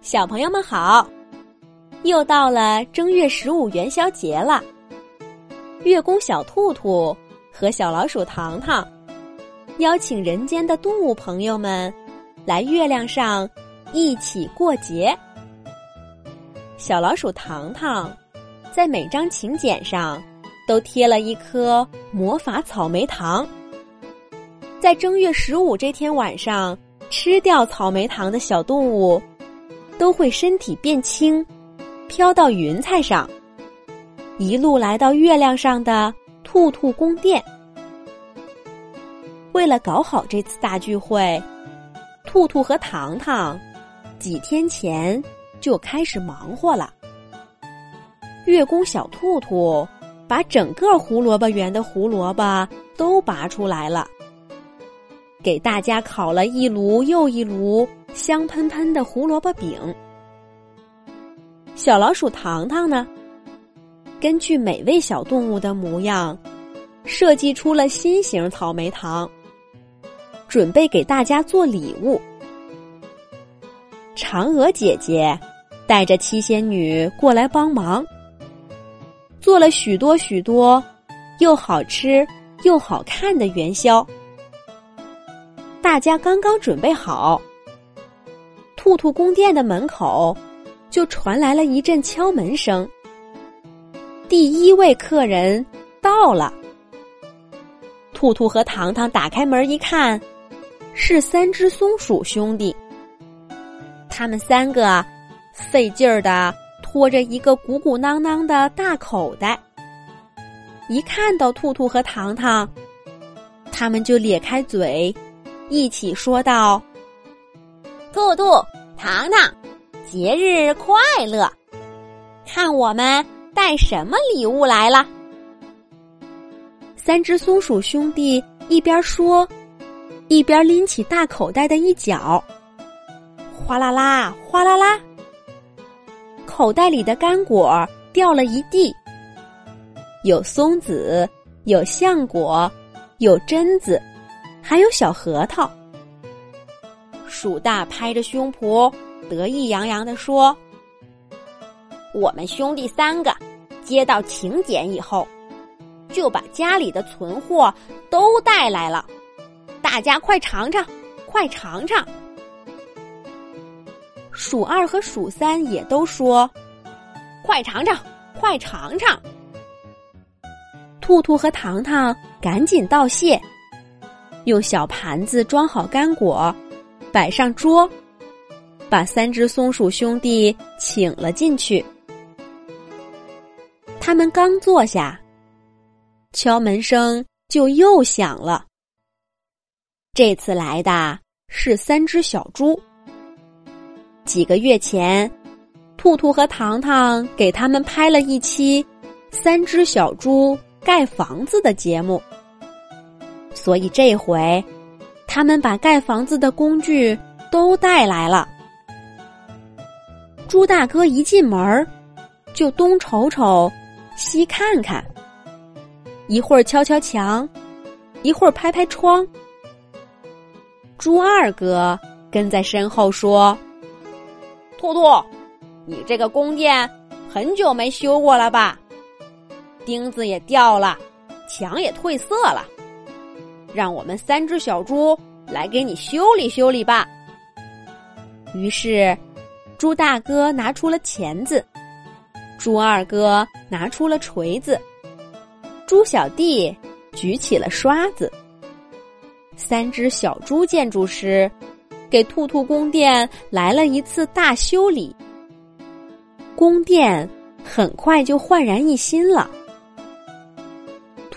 小朋友们好！又到了正月十五元宵节了。月宫小兔兔和小老鼠糖糖邀请人间的动物朋友们来月亮上一起过节。小老鼠糖糖在每张请柬上都贴了一颗魔法草莓糖。在正月十五这天晚上，吃掉草莓糖的小动物。都会身体变轻，飘到云彩上，一路来到月亮上的兔兔宫殿。为了搞好这次大聚会，兔兔和糖糖几天前就开始忙活了。月宫小兔兔把整个胡萝卜园的胡萝卜都拔出来了，给大家烤了一炉又一炉。香喷喷的胡萝卜饼，小老鼠糖糖呢？根据每位小动物的模样，设计出了新型草莓糖，准备给大家做礼物。嫦娥姐姐带着七仙女过来帮忙，做了许多许多又好吃又好看的元宵。大家刚刚准备好。兔兔宫殿的门口，就传来了一阵敲门声。第一位客人到了。兔兔和糖糖打开门一看，是三只松鼠兄弟。他们三个费劲儿的拖着一个鼓鼓囊囊的大口袋。一看到兔兔和糖糖，他们就咧开嘴，一起说道：“兔兔。”糖糖，节日快乐！看我们带什么礼物来了。三只松鼠兄弟一边说，一边拎起大口袋的一角，哗啦啦，哗啦啦，口袋里的干果掉了一地，有松子，有橡果，有榛子，还有小核桃。鼠大拍着胸脯，得意洋洋地说：“我们兄弟三个接到请柬以后，就把家里的存货都带来了，大家快尝尝，快尝尝。”鼠二和鼠三也都说：“快尝尝，快尝尝。”兔兔和糖糖赶紧道谢，用小盘子装好干果。摆上桌，把三只松鼠兄弟请了进去。他们刚坐下，敲门声就又响了。这次来的是三只小猪。几个月前，兔兔和糖糖给他们拍了一期《三只小猪盖房子》的节目，所以这回。他们把盖房子的工具都带来了。猪大哥一进门就东瞅瞅，西看看，一会儿敲敲墙，一会儿拍拍窗。猪二哥跟在身后说：“兔兔，你这个宫殿很久没修过了吧？钉子也掉了，墙也褪色了。”让我们三只小猪来给你修理修理吧。于是，猪大哥拿出了钳子，猪二哥拿出了锤子，猪小弟举起了刷子。三只小猪建筑师给兔兔宫殿来了一次大修理，宫殿很快就焕然一新了。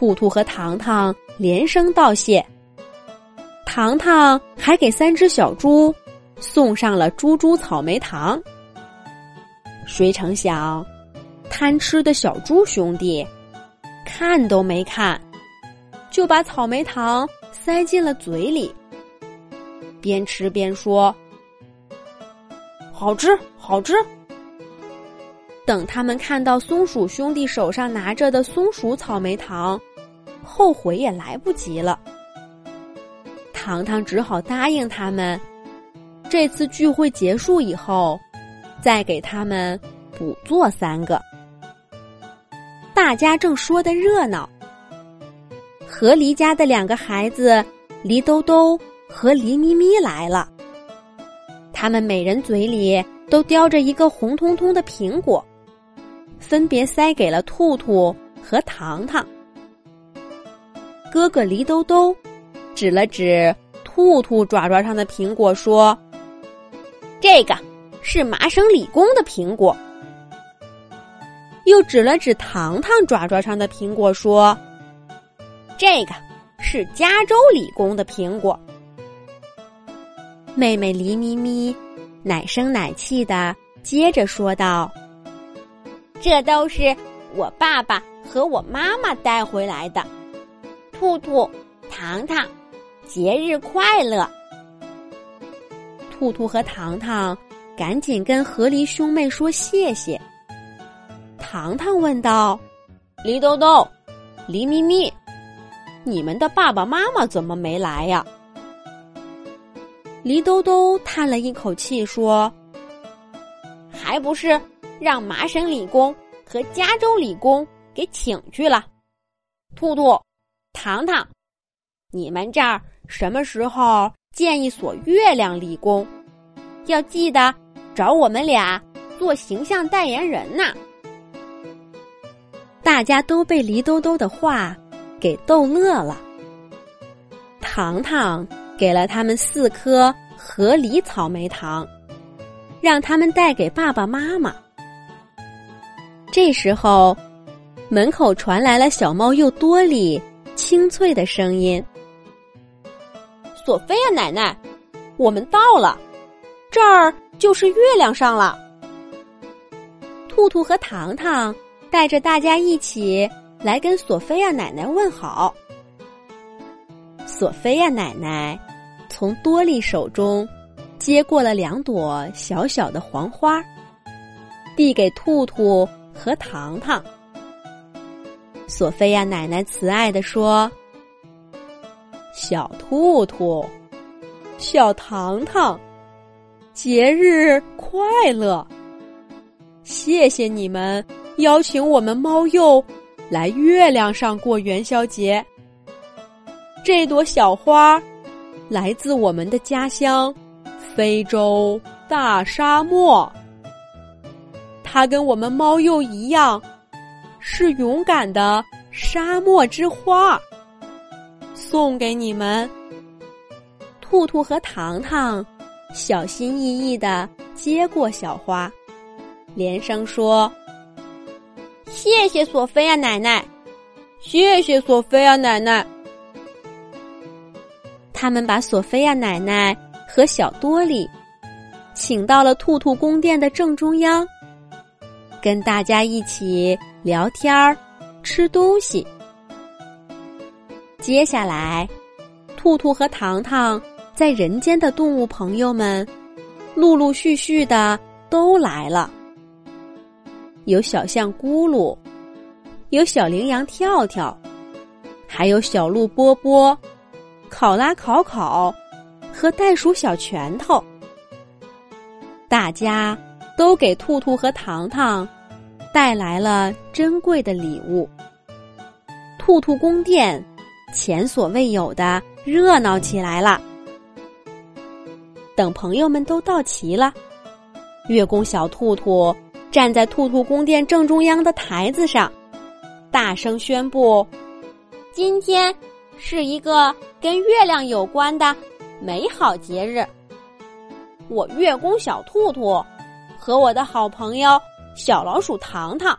兔兔和糖糖。连声道谢，糖糖还给三只小猪送上了猪猪草莓糖。谁成想，贪吃的小猪兄弟看都没看，就把草莓糖塞进了嘴里，边吃边说：“好吃，好吃。”等他们看到松鼠兄弟手上拿着的松鼠草莓糖。后悔也来不及了，糖糖只好答应他们，这次聚会结束以后，再给他们补做三个。大家正说的热闹，河狸家的两个孩子狸兜兜和狸咪咪来了。他们每人嘴里都叼着一个红彤彤的苹果，分别塞给了兔兔和糖糖。哥哥黎兜兜指了指兔兔爪爪上的苹果，说：“这个是麻省理工的苹果。”又指了指糖糖爪爪上的苹果，说：“这个是加州理工的苹果。”妹妹黎咪咪奶声奶气的接着说道：“这都是我爸爸和我妈妈带回来的。”兔兔、糖糖，节日快乐！兔兔和糖糖赶紧跟河狸兄妹说谢谢。糖糖问道：“狸兜兜、狸咪咪，你们的爸爸妈妈怎么没来呀？”狸兜兜叹了一口气说：“还不是让麻省理工和加州理工给请去了。”兔兔、糖糖，你们这儿什么时候建一所月亮理工？要记得找我们俩做形象代言人呢。大家都被黎兜兜的话给逗乐了。糖糖给了他们四颗河狸草莓糖，让他们带给爸爸妈妈。这时候，门口传来了小猫又多里清脆的声音：“索菲亚奶奶，我们到了，这儿就是月亮上了。”兔兔和糖糖。带着大家一起来跟索菲亚奶奶问好。索菲亚奶奶从多莉手中接过了两朵小小的黄花，递给兔兔和糖糖。索菲亚奶奶慈爱的说：“小兔兔，小糖糖，节日快乐！谢谢你们。”邀请我们猫鼬来月亮上过元宵节。这朵小花来自我们的家乡——非洲大沙漠。它跟我们猫鼬一样，是勇敢的沙漠之花。送给你们。兔兔和糖糖小心翼翼的接过小花，连声说。谢谢索菲亚奶奶，谢谢索菲亚奶奶。他们把索菲亚奶奶和小多莉请到了兔兔宫殿的正中央，跟大家一起聊天儿、吃东西。接下来，兔兔和糖糖在人间的动物朋友们陆陆续续的都来了。有小象咕噜，有小羚羊跳跳，还有小鹿波波、考拉考考和袋鼠小拳头。大家都给兔兔和糖糖带来了珍贵的礼物。兔兔宫殿前所未有的热闹起来了。等朋友们都到齐了，月宫小兔兔。站在兔兔宫殿正中央的台子上，大声宣布：“今天是一个跟月亮有关的美好节日。我月宫小兔兔和我的好朋友小老鼠糖糖，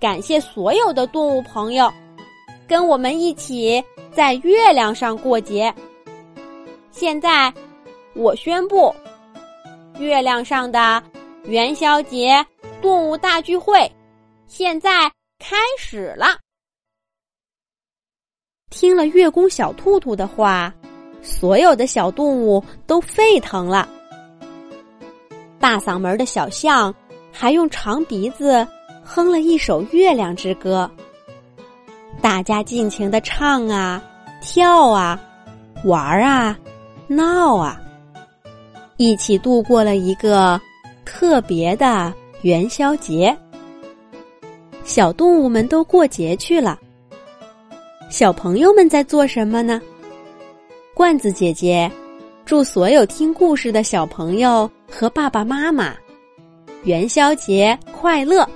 感谢所有的动物朋友跟我们一起在月亮上过节。现在，我宣布，月亮上的元宵节。”动物大聚会，现在开始了。听了月宫小兔兔的话，所有的小动物都沸腾了。大嗓门的小象还用长鼻子哼了一首《月亮之歌》，大家尽情的唱啊、跳啊、玩啊、闹啊，一起度过了一个。特别的元宵节。小动物们都过节去了，小朋友们在做什么呢？罐子姐姐祝所有听故事的小朋友和爸爸妈妈元宵节快乐！